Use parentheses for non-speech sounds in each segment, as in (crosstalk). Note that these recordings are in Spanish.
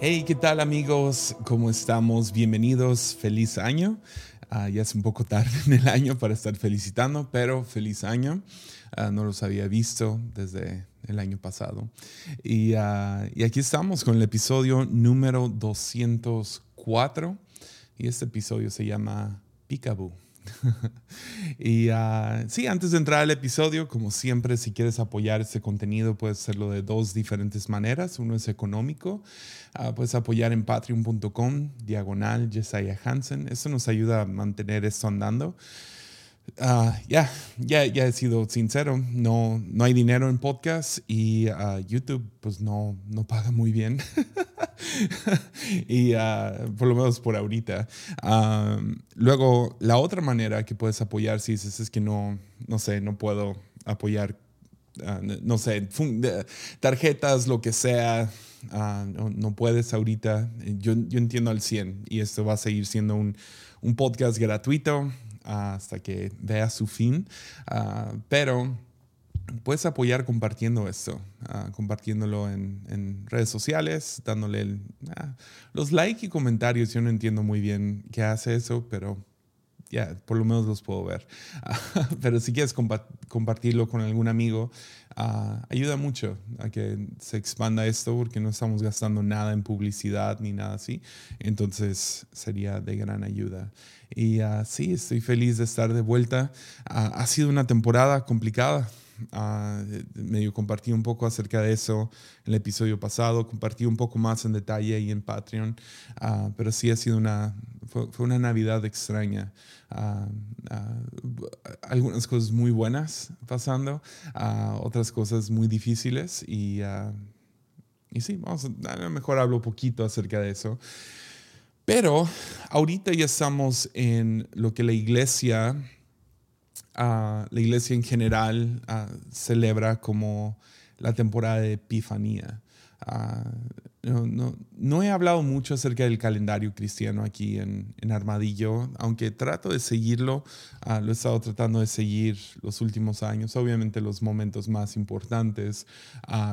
Hey, ¿qué tal amigos? ¿Cómo estamos? Bienvenidos, feliz año. Ah, ya es un poco tarde en el año para estar felicitando, pero feliz año. Ah, no los había visto desde el año pasado. Y, ah, aquí estamos con el episodio número 204. Y este episodio se llama Picaboo. (laughs) y uh, sí, antes de entrar al episodio, como siempre, si quieres apoyar este contenido, puedes hacerlo de dos diferentes maneras. Uno es económico. Uh, puedes apoyar en patreon.com, diagonal Jesiah Hansen. Eso nos ayuda a mantener esto andando. Uh, ya, ya, ya he sido sincero, no, no hay dinero en podcast y uh, YouTube pues no, no paga muy bien. (laughs) y uh, por lo menos por ahorita. Um, luego, la otra manera que puedes apoyar si dices es que no, no sé, no puedo apoyar, no sé, tarjetas, lo que sea. No, no, puedes ahorita. Yo, yo entiendo al 100 y esto va a seguir siendo un, un podcast gratuito hasta que vea su fin. Ah, pero puedes apoyar compartiendo esto, ah, compartiéndolo en, redes sociales, dándole ah, los likes y comentarios. Yo no entiendo muy bien qué hace eso, pero ya, por lo menos los puedo ver. (laughs) pero si quieres compartirlo con algún amigo, ayuda mucho a que se expanda esto porque no estamos gastando nada en publicidad ni nada así. Entonces sería de gran ayuda. Y uh, sí, estoy feliz de estar de vuelta. Uh, ha sido una temporada complicada. Uh, medio compartí un poco acerca de eso en el episodio pasado, compartí un poco más en detalle ahí en Patreon, pero sí ha sido una, fue, una Navidad extraña. algunas cosas muy buenas pasando, otras cosas muy difíciles y, y sí, a, lo mejor hablo poquito acerca de eso. Pero ahorita ya estamos en lo que la iglesia, la iglesia en general celebra como la temporada de Epifanía. No, he hablado mucho acerca del calendario cristiano aquí en, Armadillo, aunque trato de seguirlo, lo he estado tratando de seguir los últimos años, obviamente los momentos más importantes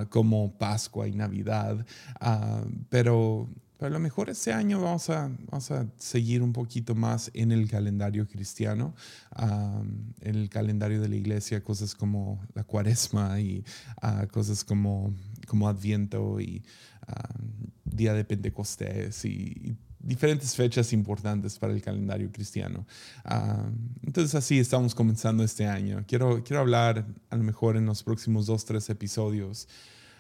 como Pascua y Navidad, pero pero a lo mejor este año vamos a, vamos a seguir un poquito más en el calendario cristiano, en el calendario de la iglesia, cosas como la cuaresma y uh, cosas como, como Adviento y Día de Pentecostés y, diferentes fechas importantes para el calendario cristiano. entonces así estamos comenzando este año. Quiero, quiero hablar a lo mejor en los próximos dos, tres episodios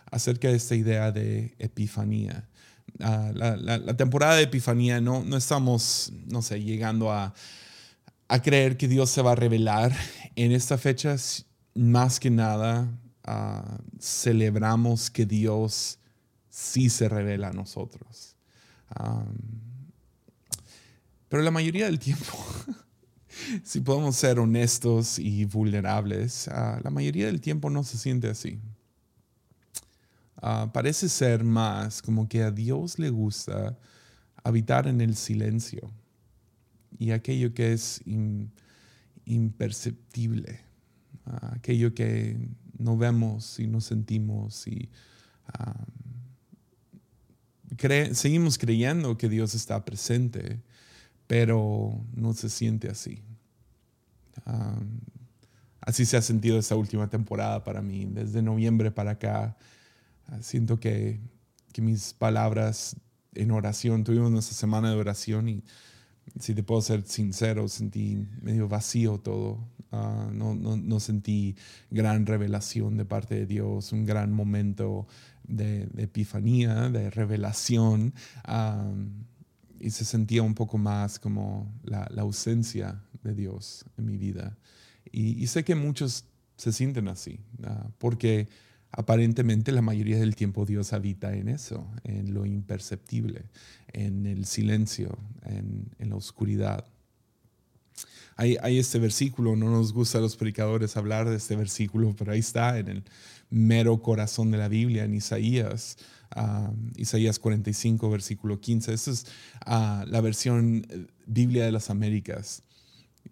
acerca de esta idea de epifanía. Ah, la, temporada de Epifanía, no, no estamos, no sé, llegando a, a, creer que Dios se va a revelar en esta fecha. Más que nada, ah, celebramos que Dios sí se revela a nosotros. pero la mayoría del tiempo, (laughs) si podemos ser honestos y vulnerables, ah, la mayoría del tiempo no se siente así. Ah, parece ser más como que a Dios le gusta habitar en el silencio y aquello que es imperceptible, ah, aquello que no vemos y no sentimos y ah, seguimos creyendo que Dios está presente, pero no se siente así. así se ha sentido esta última temporada para mí, desde noviembre para acá siento que, que mis palabras en oración, tuvimos nuestra semana de oración y si te puedo ser sincero, sentí medio vacío todo. Ah, no, no, no, sentí gran revelación de parte de Dios, un gran momento de, epifanía, de revelación. y se sentía un poco más como la, la ausencia de Dios en mi vida. Y, y, sé que muchos se sienten así, uh, porque aparentemente la mayoría del tiempo Dios habita en eso, en lo imperceptible, en el silencio, en, la oscuridad. Hay, este versículo, no nos gusta a los predicadores hablar de este versículo, pero ahí está en el mero corazón de la Biblia, en Isaías, Isaías 45, versículo 15. Esa es ah, la versión eh, Biblia de las Américas,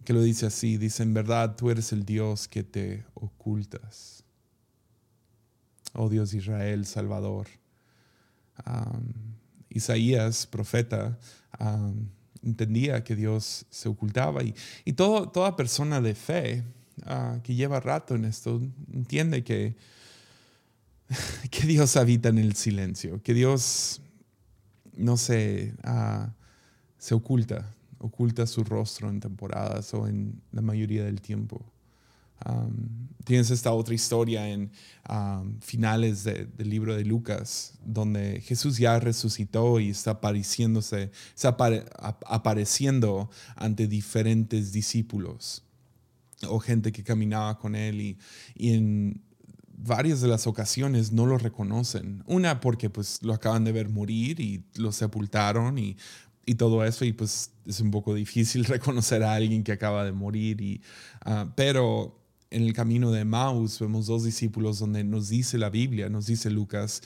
que lo dice así, dice, en verdad tú eres el Dios que te ocultas oh Dios Israel, Salvador. Isaías, profeta, entendía que Dios se ocultaba y, y todo, toda persona de fe ah, que lleva rato en esto entiende que, (laughs) que Dios habita en el silencio, que Dios no se, ah, se oculta, oculta su rostro en temporadas o en la mayoría del tiempo. Tienes esta otra historia en finales del libro de Lucas, donde Jesús ya resucitó y está apareciéndose, está apareciendo ante diferentes discípulos o gente que caminaba con él y, y en varias de las ocasiones no lo reconocen. Una porque pues lo acaban de ver morir y lo sepultaron y y todo eso, y pues es un poco difícil (laughs) reconocer a alguien que acaba de morir, y, ah, pero en el camino de Maus vemos dos discípulos donde nos dice la Biblia, nos dice Lucas,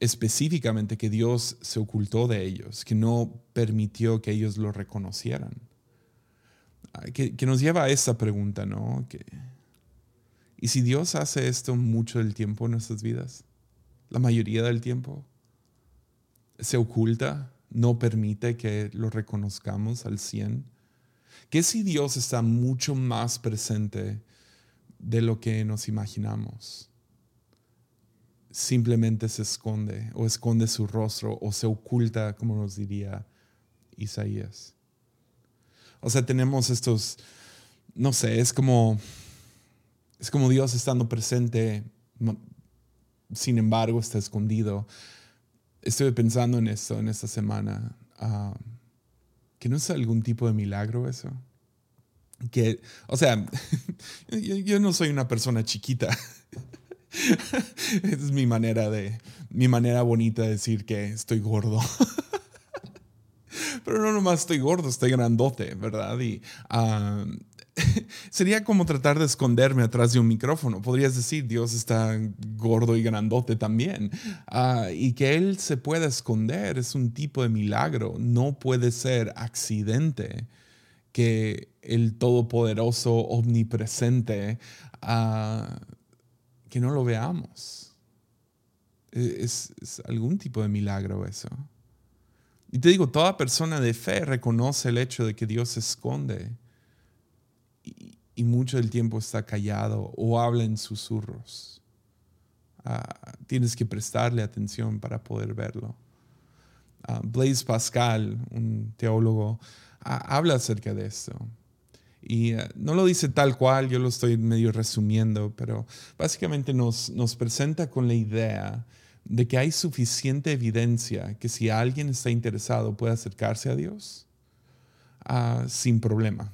específicamente que Dios se ocultó de ellos, que no permitió que ellos lo reconocieran. Ah, que, nos lleva a esta pregunta, ¿no? ¿Y si Dios hace esto mucho del tiempo en nuestras vidas? La mayoría del tiempo. ¿Se oculta? no permite que lo reconozcamos al 100? ¿Qué si Dios está mucho más presente de lo que nos imaginamos? Simplemente se esconde o esconde su rostro o se oculta, como nos diría Isaías. O sea, tenemos estos, no sé, es como, es como Dios estando presente, sin embargo está escondido estuve pensando en esto en esta semana. Ah, que no es algún tipo de milagro eso. Que, o sea, (laughs) yo, no soy una persona chiquita. (laughs) es mi manera de, mi manera bonita de decir que estoy gordo. (laughs) Pero no nomás estoy gordo, estoy grandote, ¿verdad? Y ah, (laughs) sería como tratar de esconderme atrás de un micrófono. Podrías decir, Dios está gordo y grandote también. Ah, y que Él se pueda esconder es un tipo de milagro. No puede ser accidente que el Todopoderoso, omnipresente, ah, que no lo veamos. E, es, algún tipo de milagro eso. Y te digo, toda persona de fe reconoce el hecho de que Dios se esconde y, mucho del tiempo está callado o habla en susurros. Ah, tienes que prestarle atención para poder verlo. Ah, Blaise Pascal, un teólogo, habla acerca de esto. Y no lo dice tal cual, yo lo estoy medio resumiendo, pero básicamente nos, nos presenta con la idea de que hay suficiente evidencia que si alguien está interesado puede acercarse a Dios sin problema.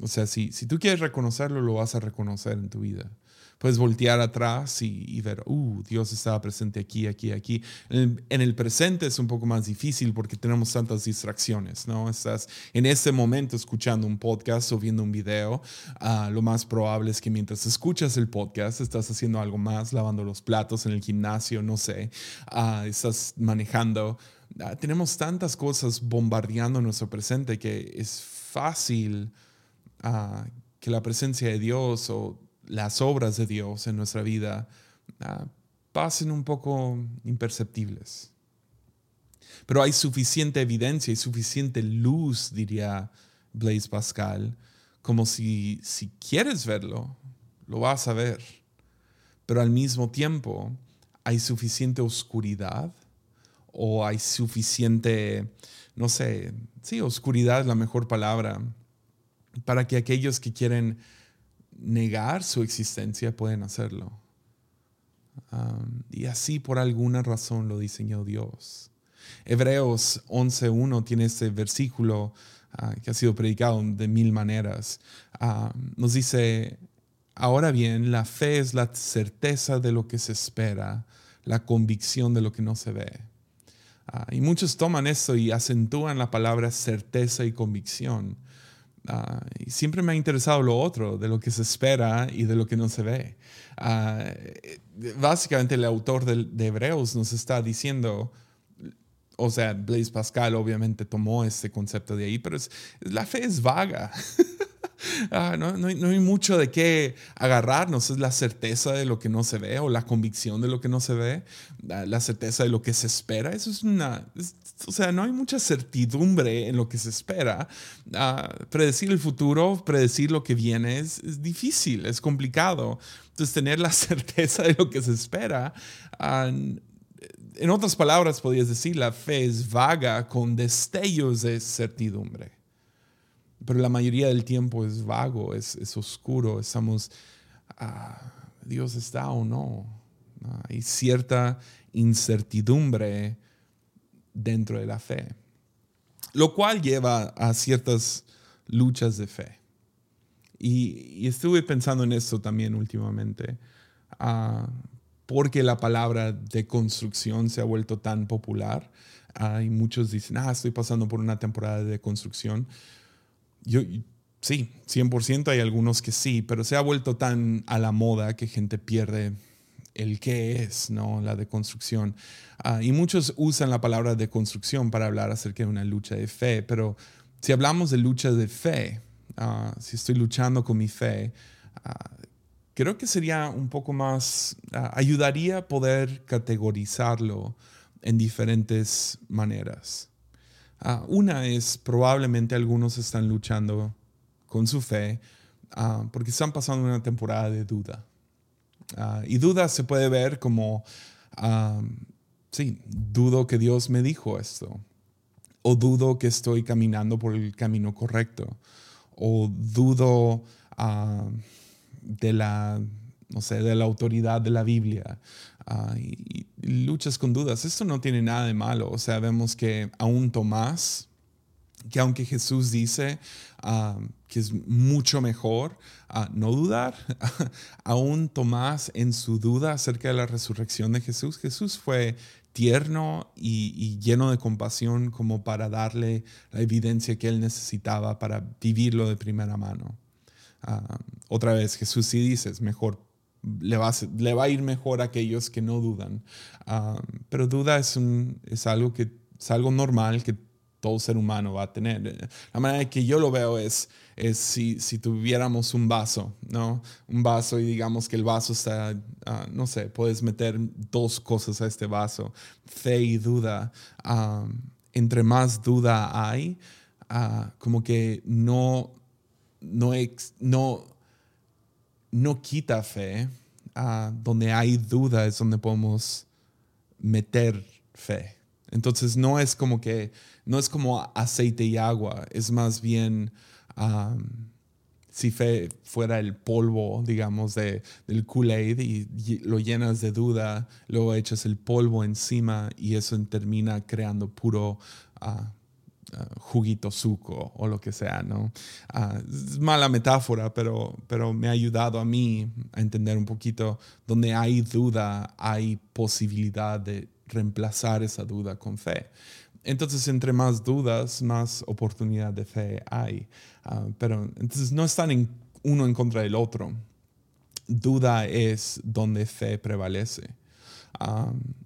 O sea, si, si tú quieres reconocerlo, lo vas a reconocer en tu vida. Puedes voltear atrás y, ver, uh, Dios estaba presente aquí, aquí, aquí. En el, presente es un poco más difícil porque tenemos tantas distracciones, ¿no? Estás en ese momento escuchando un podcast o viendo un video. Ah, lo más probable es que mientras escuchas el podcast estás haciendo algo más, lavando los platos en el gimnasio, no sé. Ah, estás manejando. Ah, tenemos tantas cosas bombardeando nuestro presente que es fácil que la presencia de Dios o las obras de Dios en nuestra vida ah, pasen un poco imperceptibles. Pero hay suficiente evidencia y suficiente luz, diría Blaise Pascal, como si, si quieres verlo, lo vas a ver. Pero al mismo tiempo hay suficiente oscuridad o hay suficiente, no sé, sí, oscuridad es la mejor palabra, para que aquellos que quieren negar su existencia pueden hacerlo. y así por alguna razón lo diseñó Dios. Hebreos 11.1 tiene este versículo ah, que ha sido predicado de mil maneras. nos dice, ahora bien, la fe es la certeza de lo que se espera, la convicción de lo que no se ve. Ah, y muchos toman esto y acentúan la palabra certeza y convicción. Y siempre me ha interesado lo otro, de lo que se espera y de lo que no se ve. Ah, básicamente el autor de, Hebreos nos está diciendo, o sea, Blaise Pascal obviamente tomó este concepto de ahí, pero es, la fe es vaga. (laughs) Ah, no, no, hay, mucho de qué agarrarnos, es la certeza de lo que no se ve o la convicción de lo que no se ve, la certeza de lo que se espera. Eso es una, o sea, no hay mucha certidumbre en lo que se espera. Ah, predecir el futuro, predecir lo que viene es, difícil, es complicado. Entonces, tener la (laughs) certeza de lo que se espera. Ah, en otras palabras, podrías decir, la fe es vaga con destellos de certidumbre pero la mayoría del tiempo es vago, es, es oscuro, estamos, ah, Dios está o no. Hay cierta incertidumbre dentro de la fe, lo cual lleva a ciertas luchas de fe. Y, estuve pensando en esto también últimamente, ah, porque la palabra de construcción se ha vuelto tan popular. Hay muchos dicen, ah, estoy pasando por una temporada de construcción yo, sí, 100% hay algunos que sí, pero se ha vuelto tan a la moda que gente pierde el qué es, ¿no? La deconstrucción. Uh, y muchos usan la palabra deconstrucción para hablar acerca de una lucha de fe, pero si hablamos de lucha de fe, uh, si estoy luchando con mi fe, uh, creo que sería un poco más, ayudaría a poder categorizarlo en diferentes maneras. Ah, una es probablemente algunos están luchando con su fe ah, porque están pasando una temporada de duda. Ah, y duda se puede ver como, sí, dudo que Dios me dijo esto. O dudo que estoy caminando por el camino correcto. O dudo de la, no sé, de la autoridad de la Biblia. y, luchas con dudas. Esto no tiene nada de malo. O sea, vemos que aún Tomás, que aunque Jesús dice ah, que es mucho mejor uh, no dudar, (laughs) aún Tomás en su duda acerca de la resurrección de Jesús, Jesús fue tierno y, lleno de compasión como para darle la evidencia que él necesitaba para vivirlo de primera mano. Ah, otra vez, Jesús sí dice, es mejor le va, a, le va a ir mejor a aquellos que no dudan. Ah, pero duda es, un, es, algo que, es algo normal que todo ser humano va a tener. La manera que yo lo veo es, es si, si tuviéramos un vaso, ¿no? Un vaso y digamos que el vaso está, ah, no sé, puedes meter dos cosas a este vaso, fe y duda. Ah, entre más duda hay, como que no, no, no no quita fe. Ah, donde hay duda es donde podemos meter fe. Entonces no es como que, no es como aceite y agua, es más bien si fe fuera el polvo, digamos, de, del Kool-Aid y, lo llenas de duda, luego echas el polvo encima y eso termina creando puro uh, Ah, juguito suco o lo que sea, ¿no? Ah, es mala metáfora, pero, pero me ha ayudado a mí a entender un poquito donde hay duda, hay posibilidad de reemplazar esa duda con fe. Entonces, entre más dudas, más oportunidad de fe hay. Ah, pero entonces no están en uno en contra del otro. Duda es donde fe prevalece.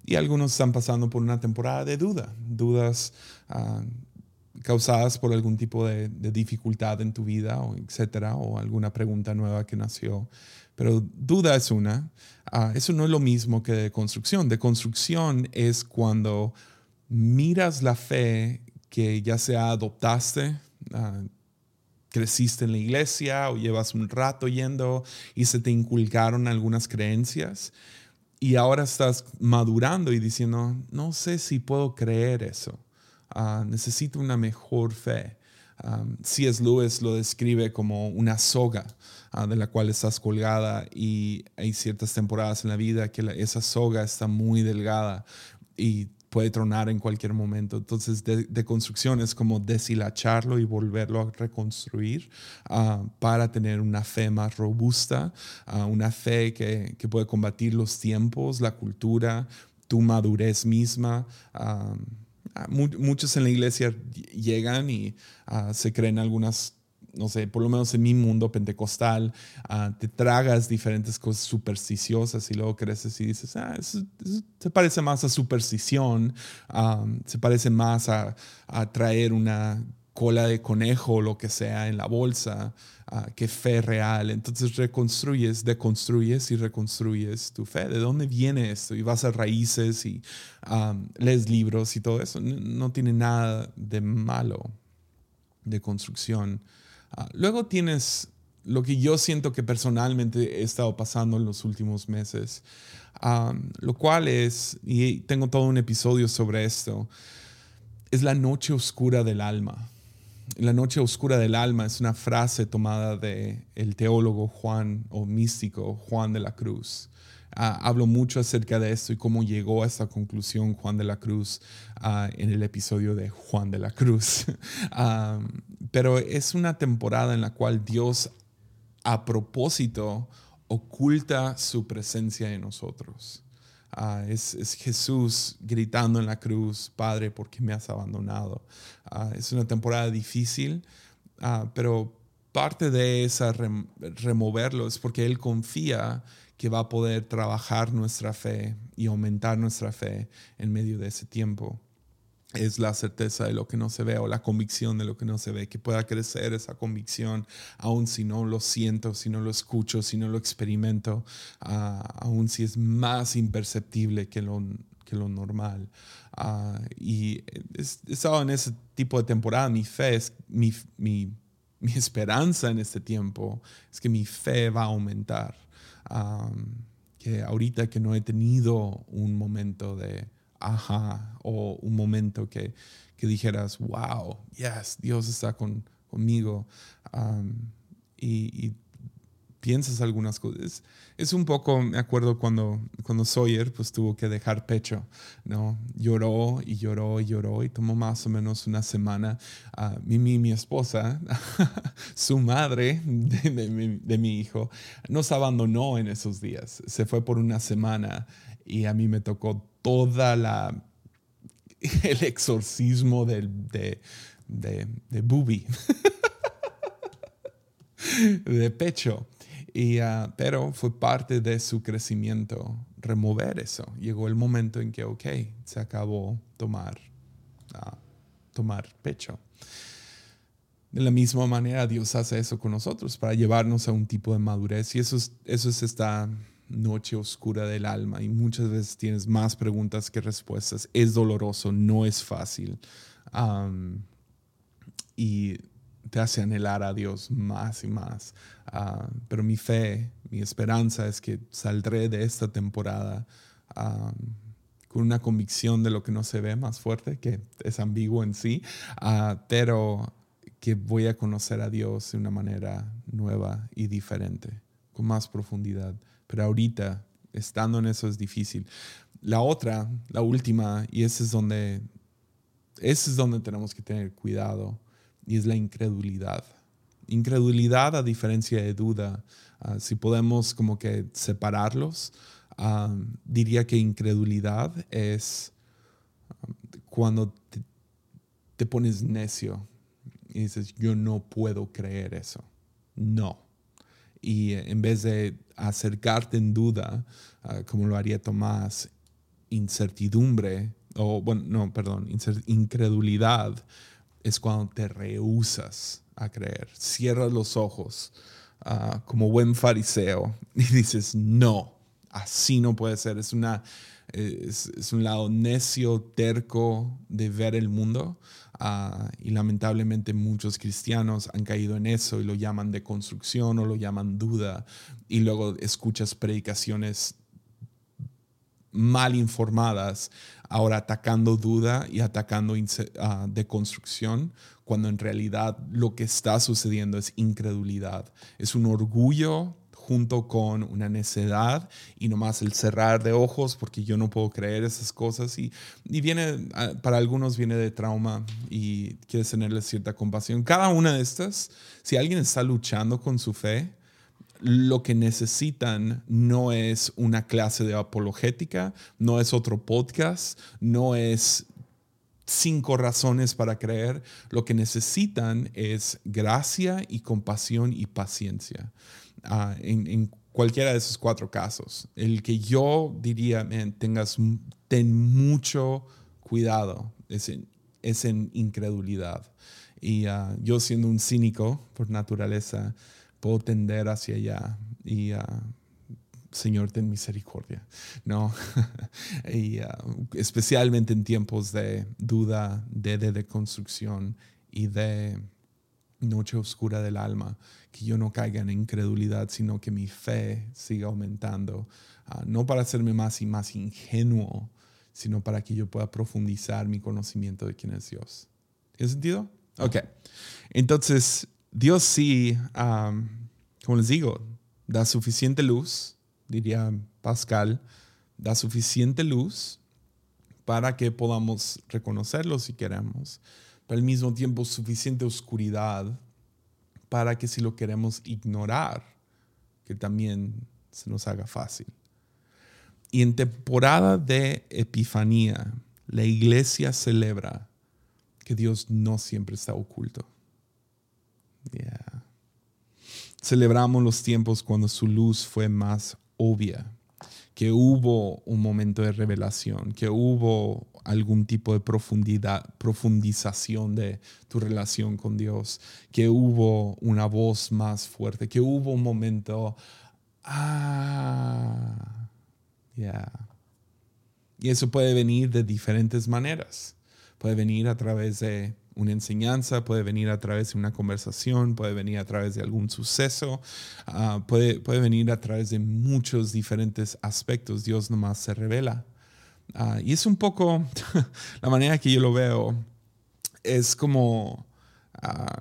y algunos están pasando por una temporada de duda, dudas causadas por algún tipo de, dificultad en tu vida, o etcétera, o alguna pregunta nueva que nació. Pero duda es una. Ah, eso no es lo mismo que de construcción. De construcción es cuando miras la fe que ya sea adoptaste, ah, creciste en la iglesia o llevas un rato yendo y se te inculcaron algunas creencias y ahora estás madurando y diciendo, no sé si puedo creer eso. Ah, necesito una mejor fe. Um, C.S. Lewis lo describe como una soga ah, de la cual estás colgada y hay ciertas temporadas en la vida que esa soga está muy delgada y puede tronar en cualquier momento. Entonces, de, construcción es como deshilacharlo y volverlo a reconstruir para tener una fe más robusta, una fe que, que, puede combatir los tiempos, la cultura, tu madurez misma. Ah, muchos en la iglesia llegan y ah, se creen algunas, no sé, por lo menos en mi mundo pentecostal, ah, te tragas diferentes cosas supersticiosas y luego creces y dices, ah, se parece más a superstición, se parece más a, a traer una cola de conejo o lo que sea en la bolsa uh, que fe real. Entonces reconstruyes, deconstruyes y reconstruyes tu fe. ¿De dónde viene esto? Y vas a raíces y lees libros y todo eso. No, tiene nada de malo de construcción. Uh, luego tienes lo que yo siento que personalmente he estado pasando en los últimos meses, lo cual es, y tengo todo un episodio sobre esto, es la noche oscura del alma la noche oscura del alma es una frase tomada de el teólogo Juan o místico Juan de la Cruz. Uh, hablo mucho acerca de esto y cómo llegó a esta conclusión Juan de la Cruz uh, en el episodio de Juan de la Cruz. um, (laughs) pero es una temporada en la cual Dios a propósito oculta su presencia en nosotros. Uh, es, es, Jesús gritando en la cruz, Padre, ¿por qué me has abandonado? Uh, es una temporada difícil, uh, pero parte de esa rem removerlo es porque Él confía que va a poder trabajar nuestra fe y aumentar nuestra fe en medio de ese tiempo es la certeza de lo que no se ve o la convicción de lo que no se ve, que pueda crecer esa convicción, aun si no lo siento, si no lo escucho, si no lo experimento, uh, aun si es más imperceptible que lo, que lo normal. Uh, y he estado en ese tipo de temporada, mi fe es, mi, mi, mi, esperanza en este tiempo es que mi fe va a aumentar. Um, que ahorita que no he tenido un momento de ajá o un momento que, que dijeras, wow, yes, Dios está con, conmigo. Um, y, y, piensas algunas cosas. Es un poco, me acuerdo cuando, cuando Sawyer pues tuvo que dejar pecho, ¿no? Lloró y lloró y lloró y tomó más o menos una semana. Uh, Mimi, mi esposa, (laughs) su madre de, de, mi, de mi hijo, nos abandonó en esos días. Se fue por una semana y a mí me tocó toda la (laughs) el exorcismo de, de, de, de booby, (laughs) de pecho. Y, uh, pero fue parte de su crecimiento remover eso. Llegó el momento en que, ok, se acabó tomar, uh, tomar pecho. De la misma manera, Dios hace eso con nosotros para llevarnos a un tipo de madurez. Y eso es, eso es noche oscura del alma y muchas veces tienes más preguntas que respuestas. Es doloroso, no es fácil. Um, y te hace anhelar a Dios más y más. Uh, pero mi fe, mi esperanza es que saldré de esta temporada um, con una convicción de lo que no se ve más fuerte, que es ambiguo en sí, uh, pero que voy a conocer a Dios de una manera nueva y diferente, con más profundidad pero ahorita, estando en eso es difícil. La otra, la última, y ese es donde, ese es donde tenemos que tener cuidado, y es la incredulidad. Incredulidad a diferencia de duda, uh, si podemos como que separarlos, um, diría que incredulidad es um, cuando te, te pones necio y dices, yo no puedo creer eso. No y en vez de acercarte en duda, uh, como lo haría Tomás, incertidumbre, o bueno, no, perdón, incredulidad es cuando te rehusas a creer, cierras los ojos uh, como buen fariseo (laughs) y dices, no, así no puede ser, es, una, es, es un lado necio, terco de ver el mundo. Uh, y lamentablemente muchos cristianos han caído en eso y lo llaman de construcción o lo llaman duda. Y luego escuchas predicaciones mal informadas, ahora atacando duda y atacando uh, de construcción, cuando en realidad lo que está sucediendo es incredulidad. Es un orgullo junto con una necedad y nomás el cerrar de ojos porque yo no puedo creer esas cosas y, y viene, ah, para algunos viene de trauma y quieres tenerle cierta compasión. Cada una de estas, si alguien está luchando con su fe, lo que necesitan no es una clase de apologética, no es otro podcast, no es cinco razones para creer. Lo que necesitan es gracia y compasión y paciencia. Ah, en, cualquiera de esos cuatro casos. El que yo diría, tengas, ten mucho cuidado. Es es en incredulidad. Y ah, yo siendo un cínico por naturaleza, puedo tender hacia allá. Y ah, Señor, ten misericordia. No, (laughs) y ah, especialmente en tiempos de duda, de, de, construcción y de noche oscura del alma, que yo no caiga en incredulidad, sino que mi fe siga aumentando, no para hacerme más y más ingenuo, sino para que yo pueda profundizar mi conocimiento de quién es Dios. ¿Tiene sentido? Ok. Entonces, Dios sí, como les digo, da suficiente luz, diría Pascal, da suficiente luz para que podamos reconocerlo si queremos, pero al mismo tiempo suficiente oscuridad para que si lo queremos ignorar, que también se nos haga fácil. Y en temporada de Epifanía, la iglesia celebra que Dios no siempre está oculto. Celebramos los tiempos cuando su luz fue más obvia, que hubo un momento de revelación, que hubo algún tipo de profundidad, profundización de tu relación con Dios, que hubo una voz más fuerte, que hubo un momento, ah, y eso puede venir de diferentes maneras. Puede venir a través de una enseñanza, puede venir a través de una conversación, puede venir a través de algún suceso, ah, puede, puede venir a través de muchos diferentes aspectos. Dios nomás se revela. Ah, y es un poco (laughs) la manera que yo lo veo. Es como ah,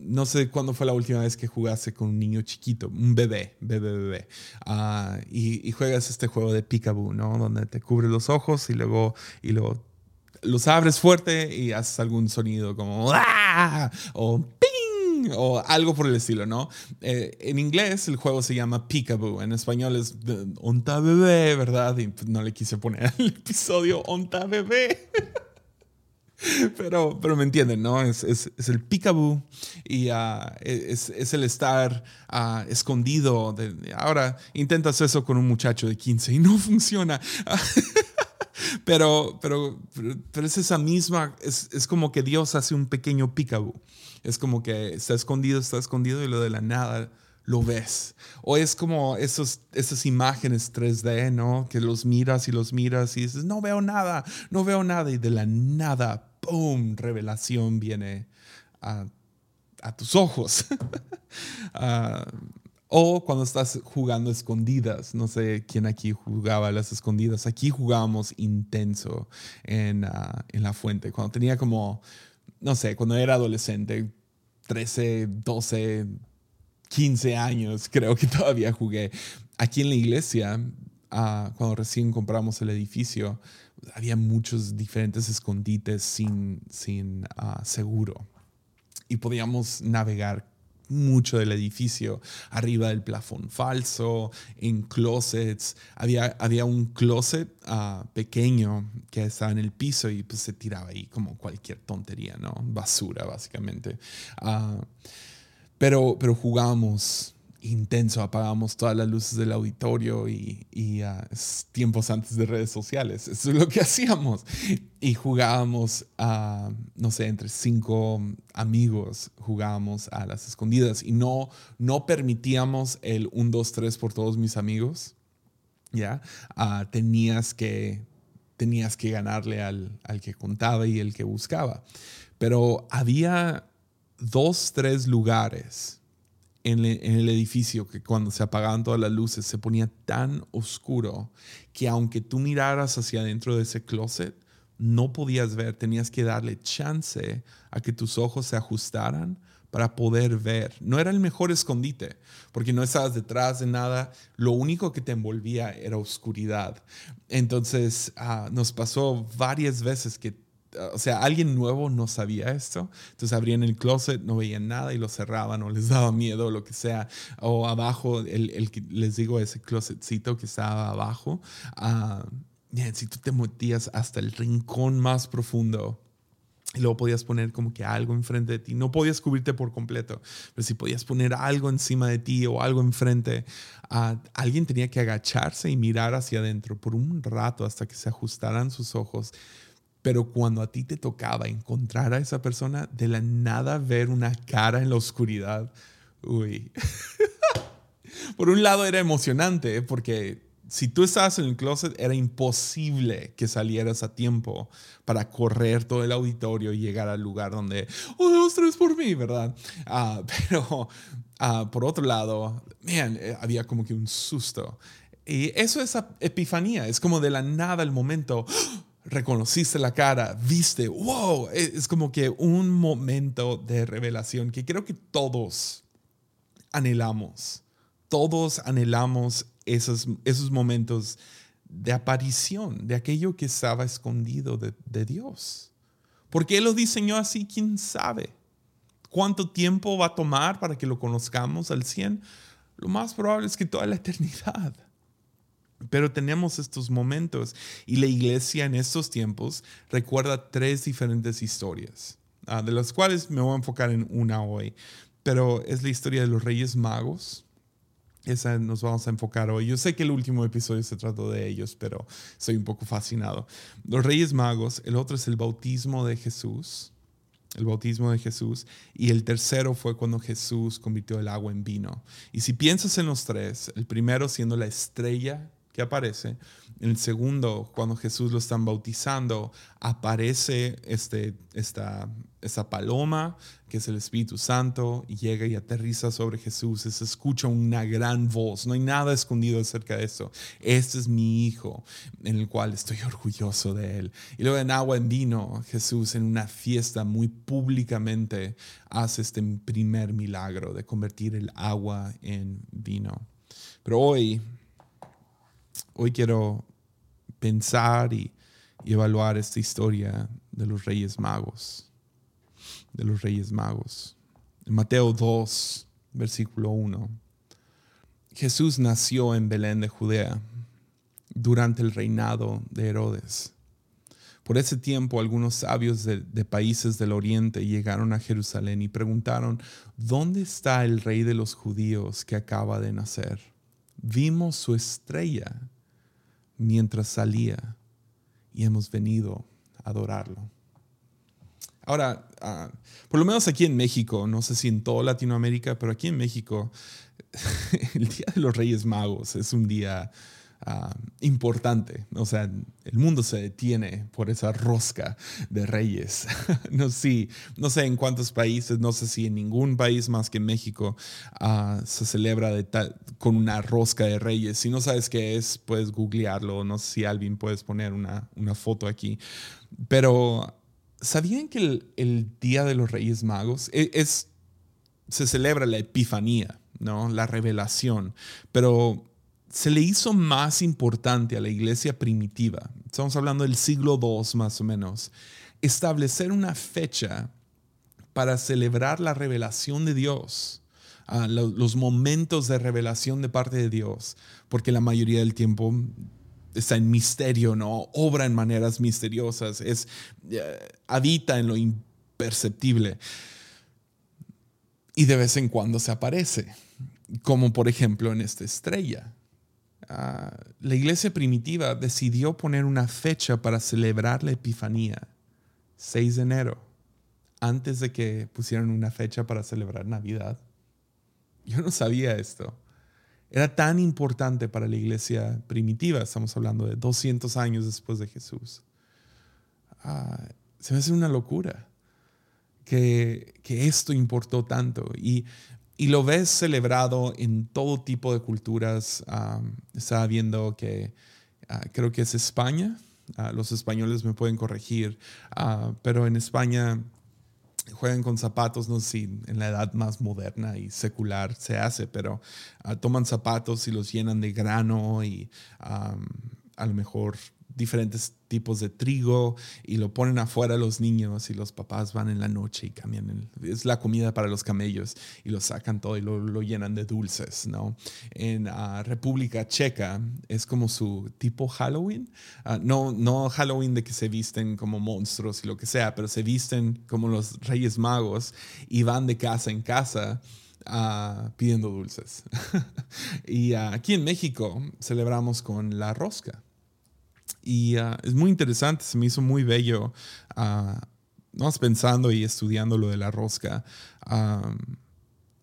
no sé cuándo fue la última vez que jugaste con un niño chiquito, un bebé, bebé, bebé, uh, y, juegas este juego de peekaboo, ¿no? Donde te cubres los ojos y luego, y luego los abres fuerte y haces algún sonido como ¡Ah! o o algo por el estilo, ¿no? Eh, en inglés el juego se llama Peekaboo, en español es Onta Bebé, ¿verdad? Y pues, no le quise poner (laughs) el episodio Onta Bebé. Pero, pero me entienden, ¿no? Es, es, es el peekaboo y ah, es, es, el estar uh, escondido. De, ahora intentas eso con un muchacho de 15 y no funciona. (laughs) pero, pero, pero, es esa misma, es como que Dios hace un pequeño peekaboo. Es como que está escondido, está escondido y lo de la nada lo ves. O es como esos, esas imágenes 3D, ¿no? Que los miras y los miras y dices, no veo nada, no veo nada. Y de la nada ¡pum! Revelación viene a, tus ojos. (laughs) Ah, o cuando estás jugando escondidas, no sé quién aquí jugaba las escondidas, aquí jugábamos intenso en, ah, en la fuente, cuando tenía como, no sé, cuando era adolescente, 13, 12, 15 años, (laughs) creo que todavía jugué. Aquí en la iglesia, ah, cuando recién compramos el edificio, había muchos diferentes escondites sin, sin ah, seguro y podíamos navegar mucho del edificio, arriba del plafón falso, en closets. Había, había un closet ah, pequeño que estaba en el piso y pues se tiraba ahí como cualquier tontería, ¿no? Basura, básicamente. Uh, pero, pero jugábamos intenso, apagamos todas las luces del auditorio y, y uh, tiempos antes de redes sociales. Eso es lo que (laughs) hacíamos. Y jugábamos, a, no sé, entre cinco amigos jugábamos a las escondidas y no, no permitíamos el 1, 2, 3 por todos mis amigos. ¿Ya? Uh, tenías, que, tenías que ganarle al, al que contaba y el que buscaba. Pero había dos, tres lugares en, el edificio que cuando se apagaban todas las luces se ponía tan oscuro que aunque tú miraras hacia adentro de ese closet, no podías ver, tenías que darle chance a que tus ojos se ajustaran para poder ver. No era el mejor escondite, porque no estabas detrás de nada, lo único que te envolvía era oscuridad. Entonces ah, nos pasó varias veces que o sea, alguien nuevo no sabía esto, entonces abrían el closet, no veían nada y lo cerraban o les daba miedo o lo que sea, o abajo, el, el les digo, ese closetcito que estaba abajo, uh, si tú te metías hasta el rincón más profundo, y luego podías poner como que algo enfrente de ti. No podías cubrirte por completo, pero si podías poner algo encima de ti o algo enfrente, uh, alguien tenía que agacharse y mirar hacia adentro por un rato hasta que se ajustaran sus ojos Pero cuando a ti te tocaba encontrar a esa persona, de la nada ver una cara en la oscuridad, uy. (laughs) Por un lado era emocionante porque si tú estabas en el closet era imposible que salieras a tiempo para correr todo el auditorio y llegar al lugar donde, oh, dos, tres por mí, ¿verdad? Ah, (laughs) pero ah, por otro lado, man, eh, había como que un susto. Y eso es epifanía, es como de la nada el momento, reconociste la cara, viste, wow, es como que un momento de revelación que creo que todos anhelamos. Todos anhelamos esos, esos momentos de aparición, de aquello que estaba escondido de, de Dios. porque Él lo diseñó así? ¿Quién sabe? ¿Cuánto tiempo va a tomar para que lo conozcamos al 100? Lo más probable es que toda la eternidad. Pero tenemos estos momentos y la iglesia en estos tiempos recuerda tres diferentes historias, ah, de las cuales me voy a enfocar en una hoy. Pero es la historia de los Reyes Magos. Esa nos vamos a enfocar hoy. Yo sé que el último episodio se trató de ellos, pero soy un poco fascinado. Los Reyes Magos, el otro es el bautismo de Jesús el bautismo de Jesús, y el tercero fue cuando Jesús convirtió el agua en vino. Y si piensas en los tres, el primero siendo la estrella que aparece. El segundo, cuando Jesús lo están bautizando, aparece este, esta, esta paloma, que es el Espíritu Santo, y llega y aterriza sobre Jesús. se escucha una gran voz. No hay nada escondido acerca de eso. Este es mi Hijo, en el cual estoy orgulloso de él. Y luego en agua en vino, Jesús en una fiesta muy públicamente hace este primer milagro de convertir el agua en vino. Pero hoy Hoy quiero pensar y, evaluar esta historia de los Reyes Magos. De los Reyes Magos. En Mateo 2, versículo 1. Jesús nació en Belén de Judea durante el reinado de Herodes. Por ese tiempo algunos sabios de, de, países del oriente llegaron a Jerusalén y preguntaron, ¿dónde está el rey de los judíos que acaba de nacer? Vimos su estrella mientras salía y hemos venido a adorarlo. Ahora, ah, por lo menos aquí en México, no sé si en toda Latinoamérica, pero aquí en México, (laughs) el Día de los Reyes Magos es un día Ah, importante. O sea, el mundo se detiene por esa rosca de reyes. (laughs) no, sí, no sé en cuántos países, no sé si en ningún país más que México ah, se celebra de con una rosca de reyes. Si no sabes qué es, puedes googlearlo. No sé si alguien puedes poner una, una foto aquí. Pero, ¿sabían que el, el Día de los Reyes Magos e, es, se celebra la Epifanía? ¿no? La revelación. Pero se le hizo más importante a la iglesia primitiva, estamos hablando del siglo II más o menos, establecer una fecha para celebrar la revelación de Dios, los momentos de revelación de parte de Dios, porque la mayoría del tiempo está en misterio, ¿no? Obra en maneras misteriosas, es, eh, habita en lo imperceptible. Y de vez en cuando se aparece, como por ejemplo en esta estrella. Ah, la iglesia primitiva decidió poner una fecha para celebrar la Epifanía, 6 de enero, antes de que pusieran una fecha para celebrar Navidad. Yo no sabía esto. Era tan importante para la iglesia primitiva, estamos hablando de 200 años después de Jesús. Ah, se me hace una locura que, que esto importó tanto. Y y lo ves celebrado en todo tipo de culturas. estaba viendo que ah, creo que es España. Ah, los españoles me pueden corregir, ah, pero en España juegan con zapatos, no sé si en la edad más moderna y secular se hace, pero toman zapatos y los llenan de grano y a lo mejor diferentes tipos de trigo y lo ponen afuera los niños y los papás van en la noche y cambian. es la comida para los camellos y lo sacan todo y lo, llenan de dulces, ¿no? En ah, República Checa es como su tipo Halloween. Ah, no, no Halloween de que se visten como monstruos y lo que sea, pero se visten como los Reyes Magos y van de casa en casa. Uh, pidiendo dulces. (laughs) y aquí en México celebramos con la rosca Y ah, es muy interesante, se me hizo muy bello, uh, pensando y estudiando lo de la rosca.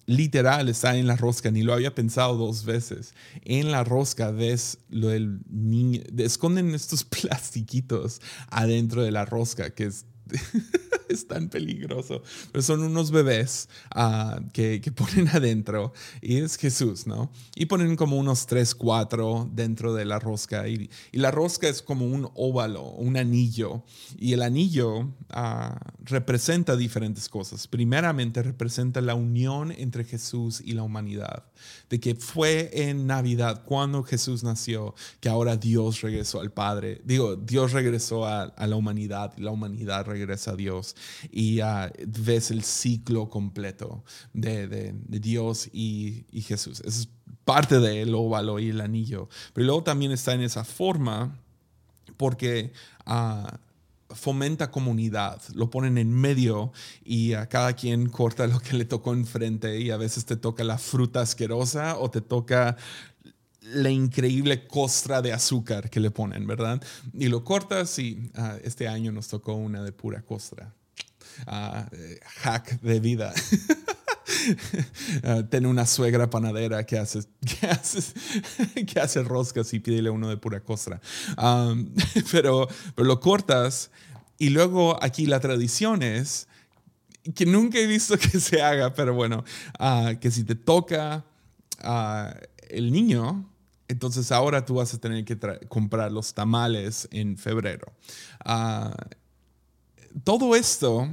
literal está en la rosca, ni lo había pensado dos veces. En la rosca ves lo del niño, esconden estos (laughs) plastiquitos adentro de la rosca, que es (laughs) (laughs) es tan peligroso. Pero son unos bebés ah, que, ponen (laughs) adentro y es Jesús, ¿no? Y ponen como unos 3, 4 dentro de la rosca. Y, la rosca es como un óvalo, un anillo. Y el anillo ah, representa diferentes cosas. Primeramente representa la unión entre Jesús y la humanidad. De que fue en Navidad, cuando Jesús nació, que ahora Dios regresó al Padre. Digo, Dios regresó a, a la humanidad y la humanidad regresa a Dios y ah, ves el ciclo completo de, Dios y, Jesús. es parte del óvalo y el anillo. Pero luego también está en esa forma porque... Ah, fomenta comunidad, lo ponen en medio y a cada quien corta lo que le tocó enfrente y a veces te toca la fruta asquerosa o te toca la increíble costra de azúcar que le ponen, ¿verdad? Y lo cortas y ah, este año nos tocó una de pura costra. Ah, eh, hack de vida. uh, (laughs) ten una suegra panadera que hace, (laughs) que hace, que hace roscas y pídele uno de pura costra. (laughs) pero, pero lo cortas y luego aquí la tradición es que nunca he visto que se haga, pero bueno, que si te toca el niño, entonces ahora tú vas a tener que comprar los tamales en febrero. todo esto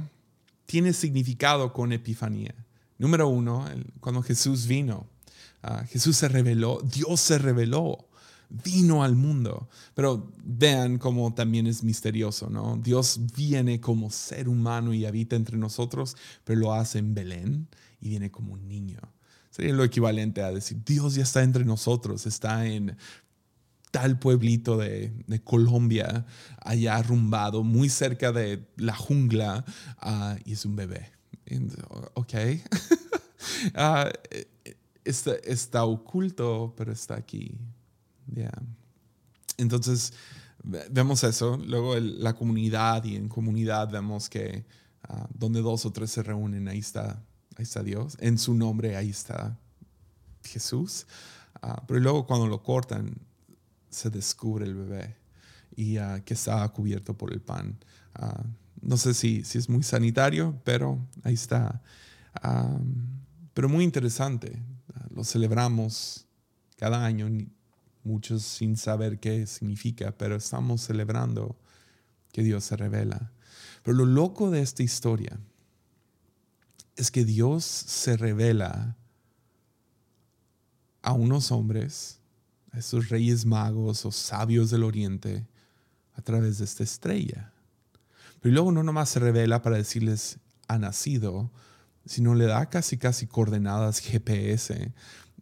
tiene significado con Epifanía. Número uno, cuando Jesús vino, ah, Jesús se reveló, Dios se reveló, vino al mundo. Pero vean cómo también es misterioso, ¿no? Dios viene como ser humano y habita entre nosotros, pero lo hace en Belén y viene como un niño. Sería lo equivalente a decir, Dios ya está entre nosotros, está en tal pueblito de, Colombia, allá arrumbado, muy cerca de la jungla, ah, y es un bebé. ok. (laughs) Ah, está, oculto, pero está aquí. Entonces, vemos eso. Luego la comunidad, y en comunidad vemos que ah, donde dos o tres se reúnen, ahí está, ahí está Dios. En su nombre, ahí está Jesús. pero luego cuando lo cortan, se descubre el bebé y ah, que está cubierto por el pan. Ah, no sé si, si, es muy sanitario, pero ahí está. pero muy interesante. lo celebramos cada año, muchos sin saber qué significa, pero estamos celebrando que Dios se revela. Pero lo loco de esta historia es que Dios se revela a unos hombres esos reyes magos o sabios del oriente a través de esta estrella. Pero luego no nomás se revela para decirles ha nacido, sino le da casi casi coordenadas GPS.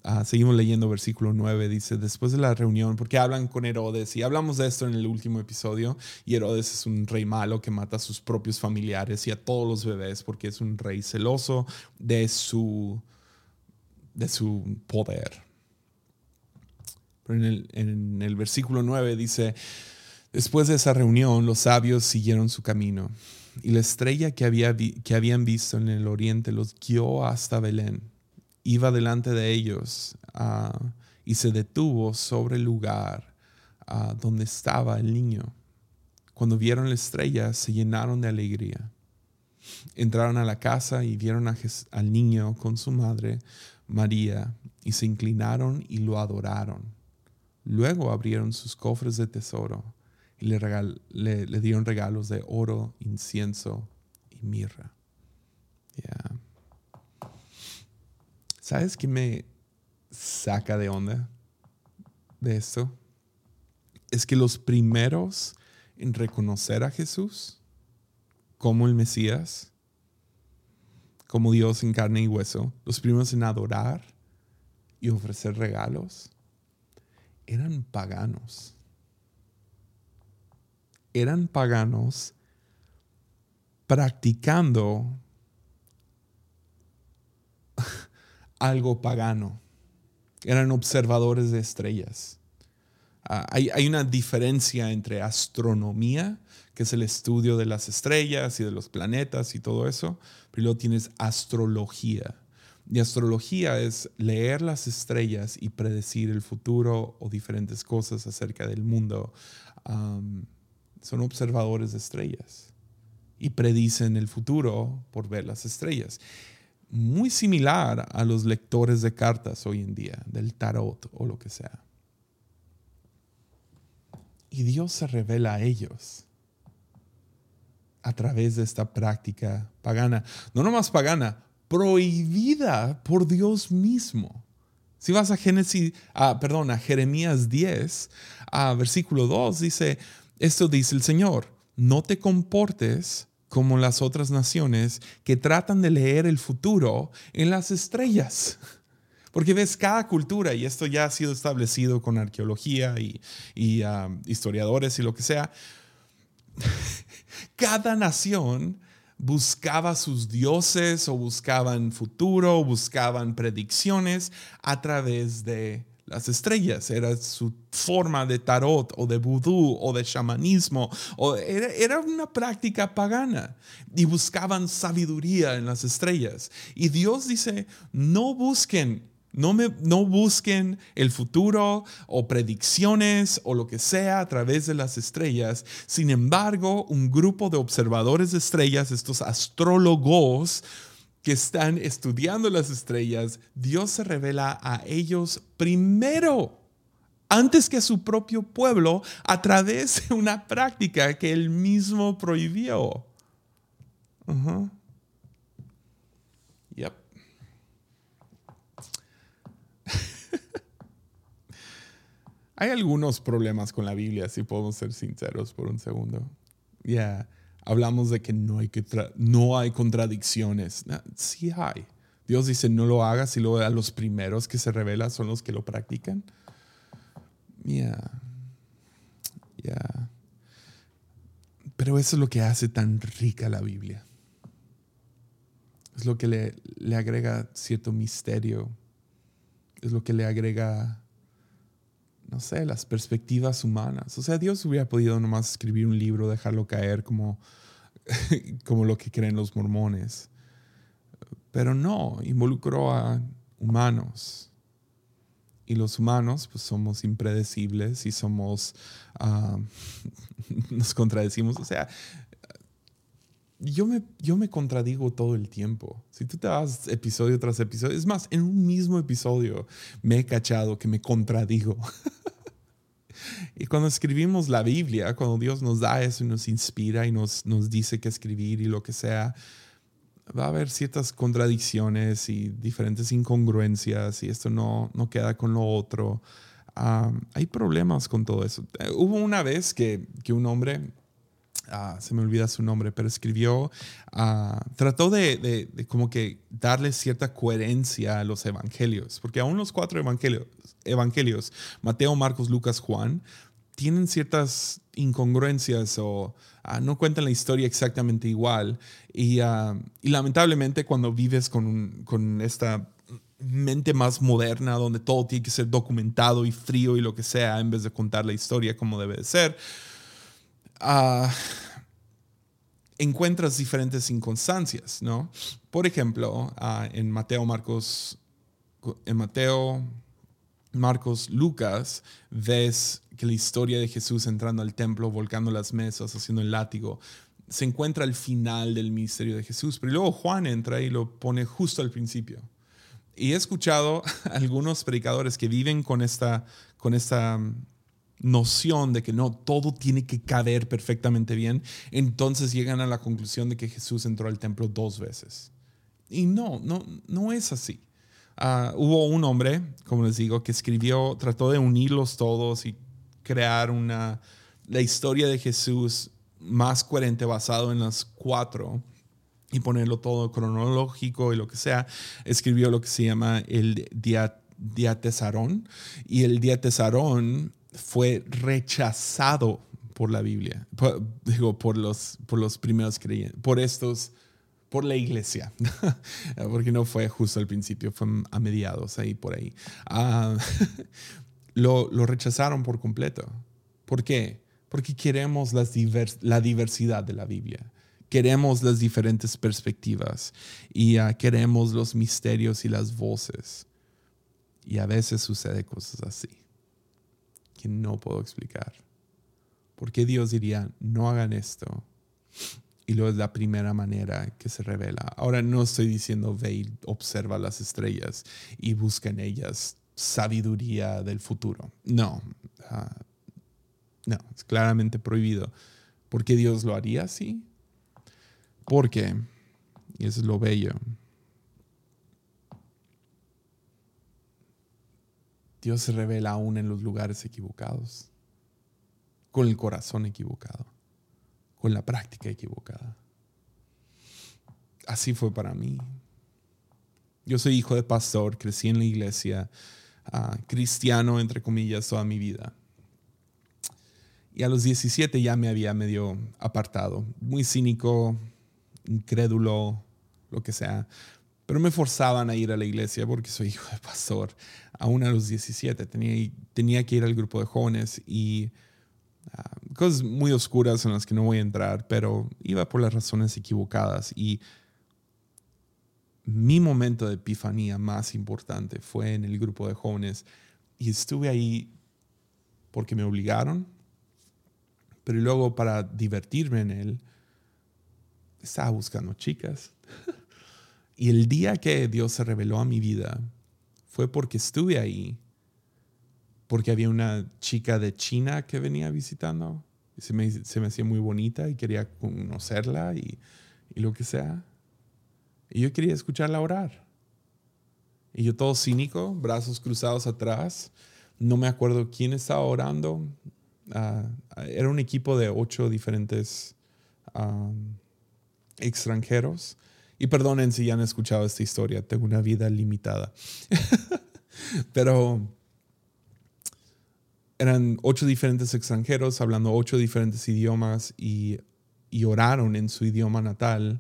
Ah, seguimos leyendo versículo 9, dice, después de la reunión, porque hablan con Herodes, y hablamos de esto en el último episodio, y Herodes es un rey malo que mata a sus propios familiares y a todos los bebés porque es un rey celoso de su, de su poder. Pero en el, versículo 9 dice, después de esa reunión los sabios siguieron su camino y la estrella que habían visto en el oriente los guió hasta Belén. Iba delante de ellos ah, y se detuvo sobre el lugar ah, donde estaba el niño. Cuando vieron la estrella se llenaron de alegría. Entraron a la casa y vieron al niño con su madre María y se inclinaron y lo adoraron. Luego abrieron sus cofres de tesoro y le, dieron regalos de oro, incienso y mirra. ¿Sabes qué me saca de onda de esto? Es que los primeros en reconocer a Jesús como el Mesías, como Dios en carne y hueso, los primeros en adorar y ofrecer regalos, eran paganos. Eran paganos practicando (laughs) algo pagano. Eran observadores de estrellas. Ah, hay, hay, una diferencia entre astronomía, que es el estudio de las estrellas y de los planetas y todo eso, pero luego tienes astrología. Y astrología es leer las estrellas y predecir el futuro o diferentes cosas acerca del mundo. son observadores de estrellas y predicen el futuro por ver las estrellas. Muy similar a los lectores de cartas hoy en día, del tarot o lo que sea. Y Dios se revela a ellos a través de esta práctica pagana. No nomás pagana, prohibida por Dios mismo. Si vas a Génesis, ah, Jeremías 10, a versículo 2, dice, esto dice el Señor, no te comportes como las otras naciones que tratan de leer el futuro en las estrellas. (laughs) Porque ves, cada cultura, y esto ya ha sido establecido con arqueología y, ah, historiadores y lo que sea, (laughs) cada nación buscaba sus dioses o buscaban futuro, o buscaban predicciones a través de las estrellas. Era su forma de tarot o de vudú o de shamanismo. O era, era, una práctica pagana y buscaban sabiduría en las estrellas. Y Dios dice, no busquen no, me, no busquen el futuro o predicciones o lo que sea a través de las estrellas. Sin embargo, un grupo de observadores de estrellas, estos astrólogos que están estudiando las estrellas, Dios se revela a ellos primero antes que a su propio pueblo a través de una práctica que él mismo prohibió. Hay algunos problemas con la Biblia, si podemos ser sinceros por un segundo. Ya, hablamos de que no hay, que no hay contradicciones. sí hay. Dios dice no lo hagas y luego a los primeros que se revelan son los que lo practican. Ya, ya. Pero eso es lo que hace tan rica la Biblia. Es lo que le, le agrega cierto misterio. Es lo que le agrega no sé, las perspectivas humanas. O sea, Dios hubiera podido nomás escribir un libro, dejarlo caer como, (laughs) como lo que creen los mormones. Pero no, involucró a humanos. Y los humanos, pues somos impredecibles y somos, ah, (laughs) nos contradecimos. O sea, yo me, yo me contradigo todo el tiempo. Si tú te vas episodio tras episodio, es más, en un mismo episodio me he cachado que me contradigo. (laughs) y cuando escribimos la Biblia, cuando Dios nos da eso y nos inspira y nos, nos dice qué escribir y lo que sea, va a haber ciertas contradicciones y diferentes incongruencias y esto no, no queda con lo otro. Ah, hay problemas con todo eso. Eh, hubo una vez que, que un hombre Ah, se me olvida su nombre, pero escribió, ah, trató de, como que darle cierta coherencia a los evangelios, porque aún los cuatro evangelios, Mateo, Marcos, Lucas, Juan, tienen ciertas incongruencias o ah, no cuentan la historia exactamente igual. Y, lamentablemente cuando vives con, con esta mente más moderna, donde todo tiene que ser documentado y frío y lo que sea, en vez de contar la historia como debe de ser, Ah, (sighs) encuentras diferentes inconstancias, ¿no? Por ejemplo, en Mateo, Marcos, en Mateo, Marcos, Lucas, ves que la historia de Jesús entrando al templo, volcando las mesas, haciendo el látigo, se encuentra al final del ministerio de Jesús, pero luego Juan entra y lo pone justo al principio. Y he escuchado (laughs) algunos predicadores que viven con esta, con esta noción de que no, todo tiene que caber perfectamente bien, entonces llegan a la conclusión de que Jesús entró al templo dos veces. Y no, no, no es así. Ah, hubo un hombre, como les digo, que escribió, trató de unirlos todos y crear una, la historia de Jesús más coherente basado en las cuatro y ponerlo todo cronológico y lo que sea. Escribió lo que se llama el diatesarón y el diatesarón fue rechazado por la Biblia, digo, por los, por los primeros creyentes, por estos, por la iglesia, (laughs) porque no fue justo al principio, fue a mediados, ahí por ahí. Ah, (laughs) lo, lo rechazaron por completo. ¿Por qué? Porque queremos las la diversidad de la Biblia. Queremos las diferentes perspectivas y uh, queremos los misterios y las voces. Y a veces sucede cosas así que no puedo explicar. ¿Por qué Dios diría, no hagan esto? Y luego es la primera manera que se revela. Ahora no estoy diciendo ve y observa las estrellas y busca en ellas sabiduría del futuro. No, ah, no, es claramente prohibido. ¿Por qué Dios lo haría así? Porque, es lo bello, Dios se revela aún en los lugares equivocados, con el corazón equivocado, con la práctica equivocada. Así fue para mí. Yo soy hijo de pastor, crecí en la iglesia, ah, cristiano, entre comillas, toda mi vida. Y a los 17 ya me había medio apartado, muy cínico, incrédulo, lo que sea. Pero me forzaban a ir a la iglesia porque soy hijo de pastor. Aún a los 17 tenía, tenía que ir al grupo de jóvenes y ah, cosas muy oscuras en las que no voy a entrar, pero iba por las razones equivocadas. Y mi momento de epifanía más importante fue en el grupo de jóvenes y estuve ahí porque me obligaron, pero luego para divertirme en él, estaba buscando chicas. (laughs) Y el día que Dios se reveló a mi vida fue porque estuve ahí, porque había una chica de China que venía visitando. Se, me, se me hacía muy bonita y quería conocerla y, y lo que sea. Y yo quería escucharla orar. Y yo todo cínico, brazos cruzados atrás. No me acuerdo quién estaba orando. Ah, era un equipo de ocho diferentes extranjeros y perdonen si ya han escuchado esta historia, tengo una vida limitada. (laughs) Pero eran ocho diferentes extranjeros hablando ocho diferentes idiomas y, oraron en su idioma natal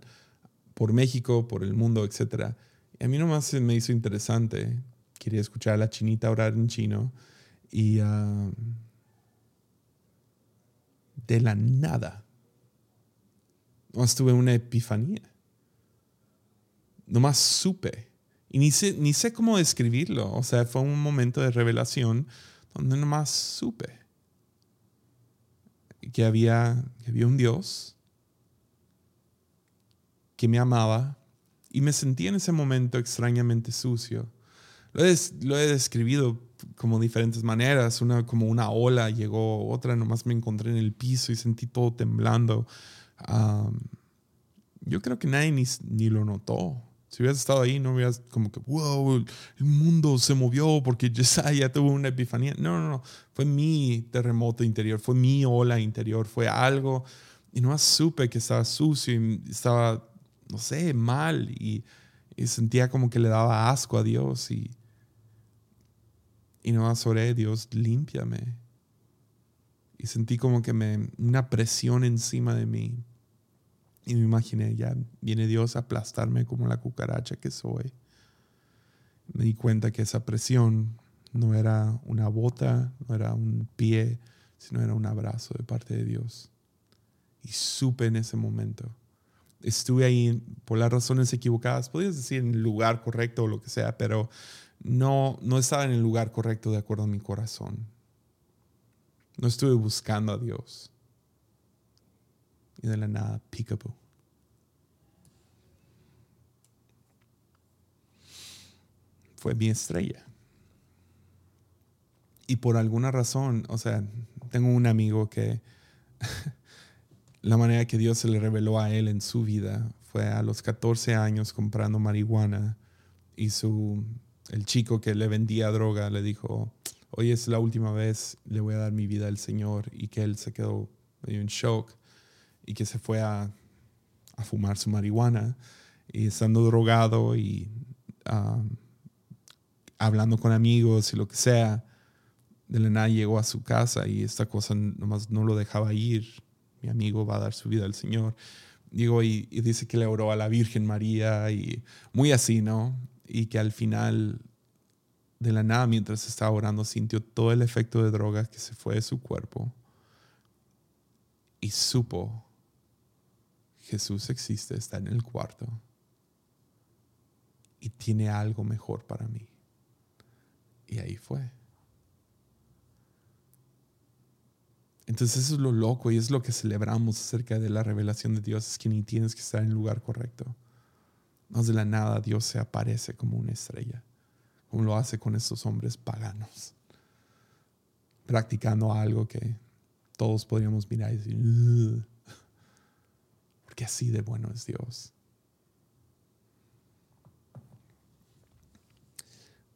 por México, por el mundo, etc. Y a mí nomás me hizo interesante. Quería escuchar a la chinita orar en chino y uh, de la nada tuve una epifanía nomás supe. Y ni sé, ni sé cómo describirlo. O sea, fue un momento de revelación donde nomás supe que había, había un Dios que me amaba y me sentí en ese momento extrañamente sucio. Lo he, lo he describido como diferentes maneras. Una como una ola llegó, otra nomás me encontré en el piso y sentí todo temblando. yo creo que nadie ni, ni lo notó. Si hubieras estado ahí, no hubieras como que, wow, el mundo se movió porque ya (laughs) tuvo una epifanía. No, no, no. Fue mi terremoto interior, fue mi ola interior, fue algo. Y no supe que estaba sucio y estaba, no sé, mal. Y, sentía como que le daba asco a Dios. Y, y oré, Dios, límpiame. Y sentí como que me, una presión encima de mí. Y me imaginé, ya viene Dios a aplastarme como la cucaracha que soy. Me di cuenta que esa presión no era una bota, no era un pie, sino era un abrazo de parte de Dios. Y supe en ese momento. Estuve ahí por las razones equivocadas, podías decir en el lugar correcto o lo que sea, pero no, no estaba en el lugar correcto de acuerdo a mi corazón. No estuve buscando a Dios y de la nada, peekaboo. Fue mi estrella. Y por alguna razón, o sea, tengo un amigo que (laughs) la manera que Dios se le reveló a él en su vida fue a los 14 años comprando marihuana y su, el chico que le vendía droga le dijo, hoy es la última vez, le voy a dar mi vida al Señor y que él se quedó en shock y que se fue a, a fumar su marihuana y estando drogado y hablando con amigos y lo que sea, de la nada llegó a su casa y esta cosa nomás no lo dejaba ir. Mi amigo va a dar su vida al Señor. Digo, y, y dice que le oró a la Virgen María y muy así, ¿no? Y que al final de la nada, mientras estaba orando, sintió todo el efecto de droga que se fue de su cuerpo y supo, Jesús existe, está en el cuarto y tiene algo mejor para mí. Y ahí fue. Entonces eso es lo loco y es lo que celebramos acerca de la revelación de Dios, es que ni tienes que estar en el lugar correcto. Más de la nada Dios se aparece como una estrella, como lo hace con estos hombres paganos, practicando algo que todos podríamos mirar y decir, porque así de bueno es Dios.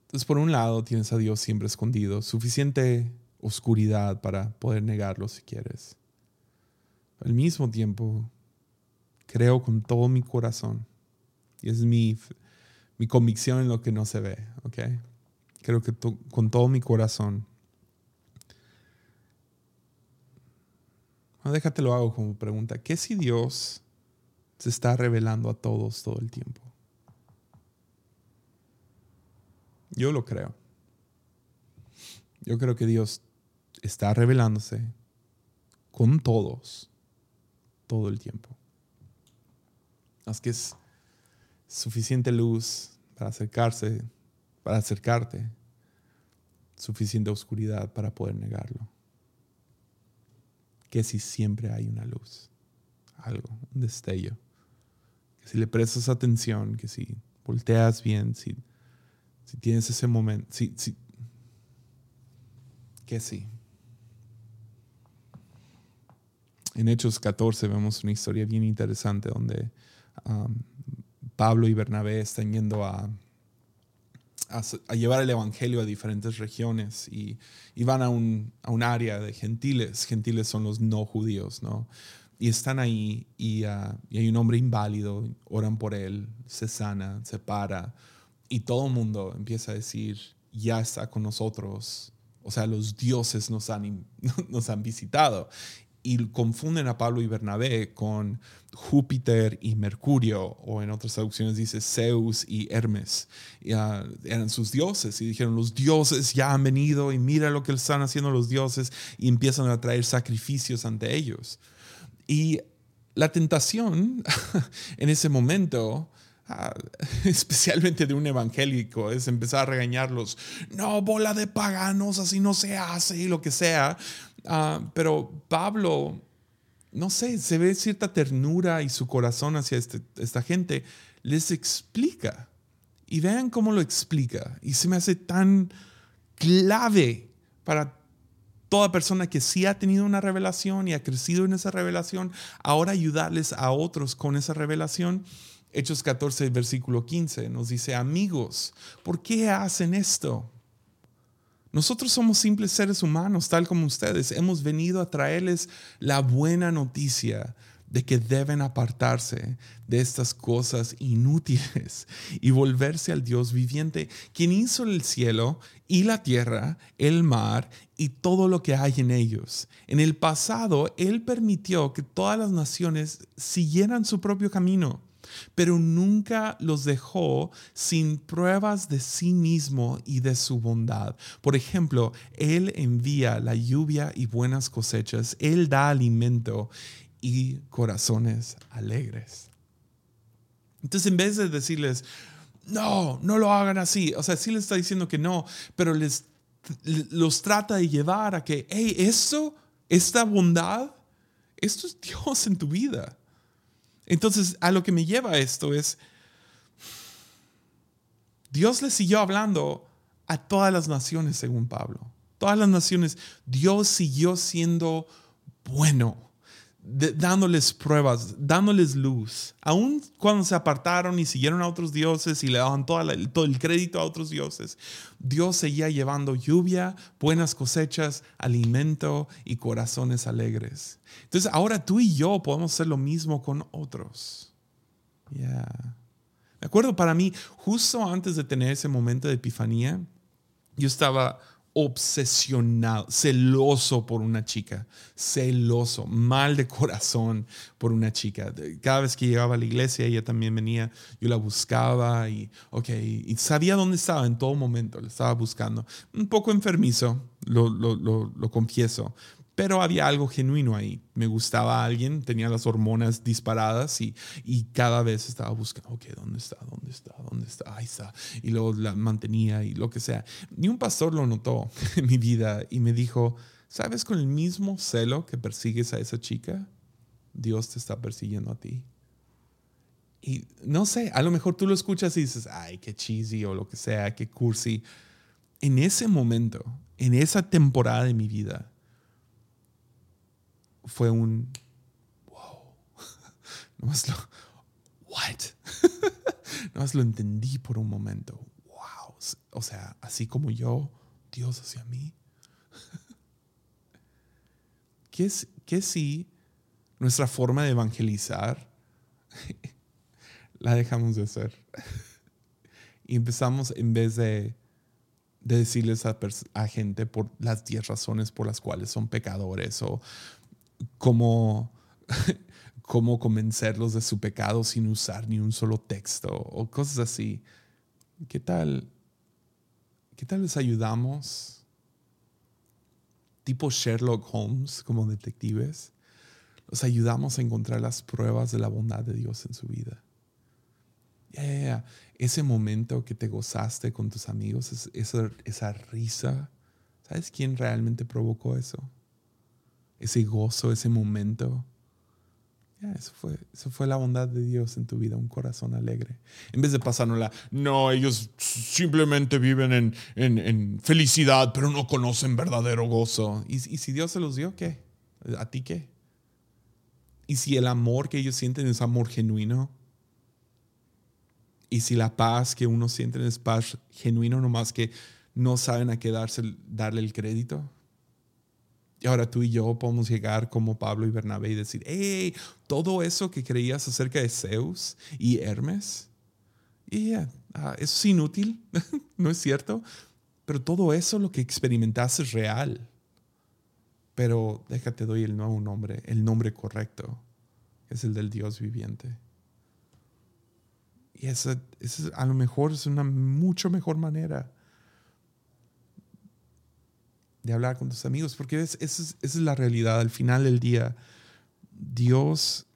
Entonces, por un lado, tienes a Dios siempre escondido, suficiente oscuridad para poder negarlo si quieres. Al mismo tiempo, creo con todo mi corazón, y es mi, mi convicción en lo que no se ve, ¿ok? Creo que con todo mi corazón. No, déjate lo hago como pregunta. ¿Qué si Dios se está revelando a todos todo el tiempo? Yo lo creo. Yo creo que Dios está revelándose con todos todo el tiempo. Es que es suficiente luz para acercarse, para acercarte, suficiente oscuridad para poder negarlo. Que si siempre hay una luz, algo, un destello, si le prestas atención, que si volteas bien, si, si tienes ese momento, si, si, que sí. En Hechos 14 vemos una historia bien interesante donde um, Pablo y Bernabé están yendo a, a, llevar el Evangelio a diferentes regiones y, van a un, a un, área de gentiles. Gentiles son los no judíos, ¿no? Y están ahí y, uh, y hay un hombre inválido, oran por él, se sana, se para y todo el mundo empieza a decir, ya está con nosotros. O sea, los dioses nos han, (laughs) nos han visitado y confunden a Pablo y Bernabé con Júpiter y Mercurio, o en otras traducciones dice Zeus y Hermes. Ah, eran sus dioses y dijeron, los dioses ya han venido y mira lo que están haciendo los dioses y empiezan a traer sacrificios ante ellos. Y la tentación (laughs) en ese momento ah, (laughs) especialmente de un evangélico, es empezar a regañarlos. No, bola de paganos, así no se hace y lo que sea. Ah, pero Pablo, no sé, se ve cierta ternura y su corazón hacia este, esta gente, les explica. Y vean cómo lo explica. Y se me hace tan clave para toda persona que sí ha tenido una revelación y ha crecido en esa revelación, ahora ayudarles a otros con esa revelación. Hechos 14, versículo 15 nos dice, amigos, ¿por qué hacen esto? Nosotros somos simples seres humanos, tal como ustedes. Hemos venido a traerles la buena noticia de que deben apartarse de estas cosas inútiles (laughs) y volverse al Dios viviente, quien hizo el cielo y la tierra, el mar y todo lo que hay en ellos. En el pasado, Él permitió que todas las naciones siguieran su propio camino pero nunca los dejó sin pruebas de sí mismo y de su bondad. Por ejemplo, Él envía la lluvia y buenas cosechas, Él da alimento y corazones alegres. Entonces, en vez de decirles, no, no lo hagan así, o sea, sí les está diciendo que no, pero les los trata de llevar a que, hey, esto, esta bondad, esto es Dios en tu vida. Entonces, a lo que me lleva esto es, Dios le siguió hablando a todas las naciones, según Pablo. Todas las naciones, Dios siguió siendo bueno dándoles pruebas, dándoles luz. Aun cuando se apartaron y siguieron a otros dioses y le daban todo el crédito a otros dioses, Dios seguía llevando lluvia, buenas cosechas, alimento y corazones alegres. Entonces ahora tú y yo podemos hacer lo mismo con otros. Ya. Me acuerdo para mí, justo antes de tener ese momento de epifanía, yo estaba obsesionado, celoso por una chica, celoso, mal de corazón por una chica. Cada vez que llegaba a la iglesia, ella también venía, yo la buscaba y, ok, y sabía dónde estaba en todo momento, la estaba buscando. Un poco enfermizo, lo, lo, lo confieso, pero había algo genuino ahí. Me gustaba alguien, tenía las hormonas disparadas y, y cada vez estaba buscando, ok, ¿dónde está? ¿Dónde está? ¿Dónde está? Ahí está. Y luego la mantenía y lo que sea. Y un pastor lo notó (laughs) en mi vida y me dijo, ¿sabes con el mismo celo que persigues a esa chica? Dios te está persiguiendo a ti. Y no sé, a lo mejor tú lo escuchas y dices, ay, qué cheesy o lo que sea, qué cursi. En ese momento, en esa temporada de mi vida, fue un wow. (laughs) Nomás lo, what? (laughs) Nomás lo entendí por un momento. Wow. O sea, así como yo, Dios hacia mí. (laughs) ¿Qué, qué si nuestra forma de evangelizar la dejamos de hacer? y empezamos en vez de, de decirles a, a, gente por las 10 razones por las cuales son pecadores o cómo, (laughs) cómo convencerlos de su pecado sin usar ni un solo texto o cosas así. ¿Qué tal? ¿Qué tal les ayudamos? Tipo Sherlock Holmes como detectives. Los ayudamos a encontrar las pruebas de la bondad de Dios en su vida. Ese momento que te gozaste con tus amigos, esa, esa risa, ¿sabes quién realmente provocó eso? Ese gozo, ese momento. eso, fue, eso fue la bondad de Dios en tu vida, un corazón alegre. En vez de pasárnosla, no, ellos simplemente viven en, en, felicidad, pero no conocen verdadero gozo. ¿Y, ¿Y si Dios se los dio, qué? ¿A ti qué? ¿Y si el amor que ellos sienten es amor genuino? ¿Y si la paz que uno siente es paz genuino, nomás que no saben a qué darle el crédito? Y ahora tú y yo podemos llegar como Pablo y Bernabé y decir, hey, todo eso que creías acerca de Zeus y Hermes, y eso es inútil, (laughs) ¿no es cierto? Pero todo eso lo que experimentaste es real. Pero déjate, doy el nuevo nombre, el nombre correcto, es el del Dios viviente. Y esa, esa a lo mejor es una mucho mejor manera de hablar con tus amigos, porque esa es la realidad. Al final del día, Dios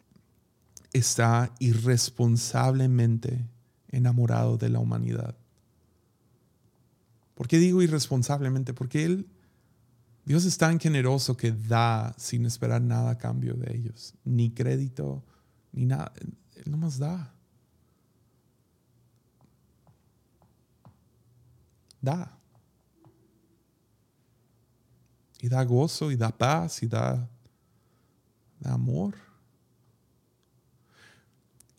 está irresponsablemente enamorado de la humanidad. ¿Por qué digo irresponsablemente? Porque Él, Dios es tan generoso que da sin esperar nada a cambio de ellos, ni crédito, ni nada. Él nomás da. Da. Y da gozo y da paz y da, amor.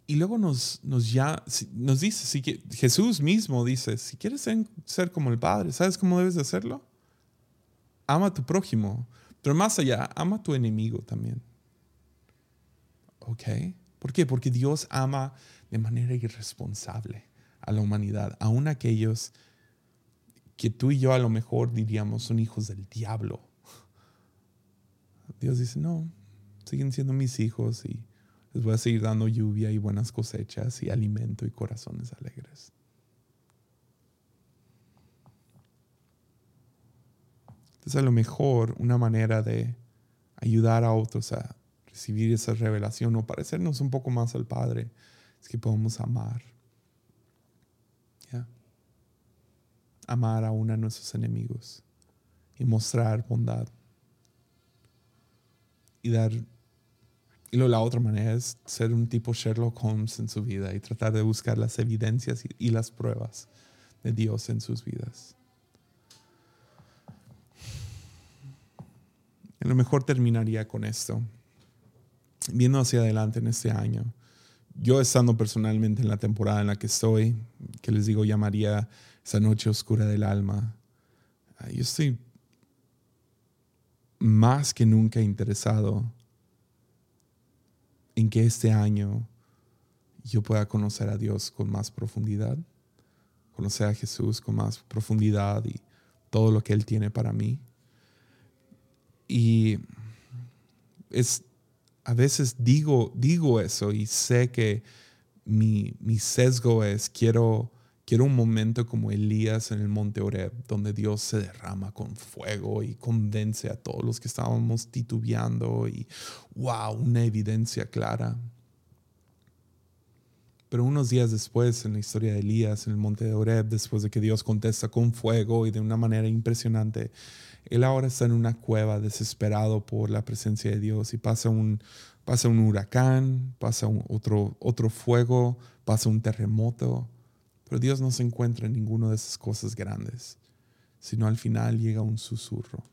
Y luego nos, nos, ya, nos dice, si, Jesús mismo dice, si quieres ser, como el Padre, ¿sabes cómo debes de hacerlo? Ama a tu prójimo, pero más allá, ama a tu enemigo también. ¿Ok? ¿Por qué? Porque Dios ama de manera irresponsable a la humanidad, aun aquellos que tú y yo a lo mejor diríamos son hijos del diablo Dios dice, no, siguen siendo mis hijos y les voy a seguir dando lluvia y buenas cosechas y alimento y corazones alegres. Entonces a lo mejor una manera de ayudar a otros a recibir esa revelación o parecernos un poco más al Padre es que podemos amar. Amar a uno de nuestros enemigos y mostrar bondad y dar... Y la otra manera es ser un tipo Sherlock Holmes en su vida y tratar de buscar las evidencias y, las pruebas de Dios en sus vidas. A lo mejor terminaría con esto. Viendo hacia adelante en este año, yo estando personalmente en la temporada en la que estoy, que les digo llamaría esa noche oscura del alma, yo estoy más que nunca interesado en que este año yo pueda conocer a Dios con más profundidad, conocer a Jesús con más profundidad y todo lo que Él tiene para mí. Y es, a veces digo, digo eso y sé que mi, mi sesgo es quiero Quiero un momento como Elías en el monte Oreb, donde Dios se derrama con fuego y convence a todos los que estábamos titubeando y, wow, una evidencia clara. Pero unos días después, en la historia de Elías en el monte de Oreb, después de que Dios contesta con fuego y de una manera impresionante, él ahora está en una cueva desesperado por la presencia de Dios y pasa un, pasa un huracán, pasa otro, otro fuego, pasa un terremoto pero Dios no se encuentra en ninguna de esas cosas grandes, sino al final llega un susurro,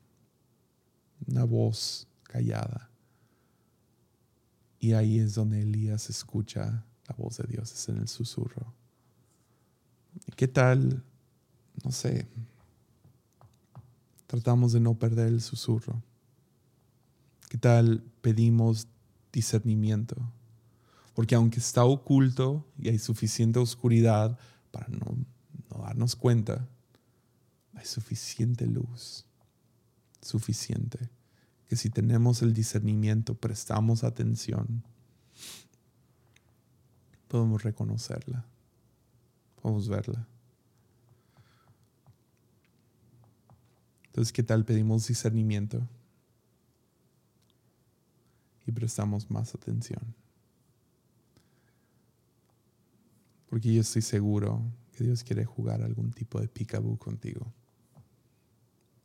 una voz callada. Y ahí es donde Elías escucha la voz de Dios, es en el susurro. ¿Y qué tal? No sé. Tratamos de no perder el susurro. ¿Qué tal pedimos discernimiento? Porque aunque está oculto y hay suficiente oscuridad, para no, darnos cuenta, hay suficiente luz, suficiente, que si tenemos el discernimiento, prestamos atención, podemos reconocerla, podemos verla. Entonces, ¿qué tal pedimos discernimiento? Y prestamos más atención. Porque yo estoy seguro que Dios quiere jugar algún tipo de picaboo contigo.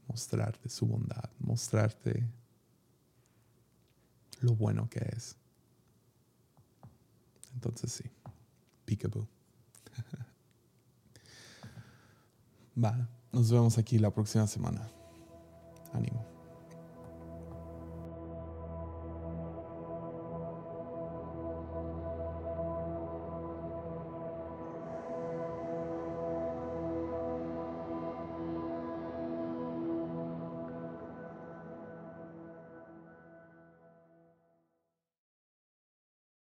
Mostrarte su bondad, mostrarte lo bueno que es. Entonces sí, peekaboo. (laughs) Va, nos vemos aquí la próxima semana. Ánimo.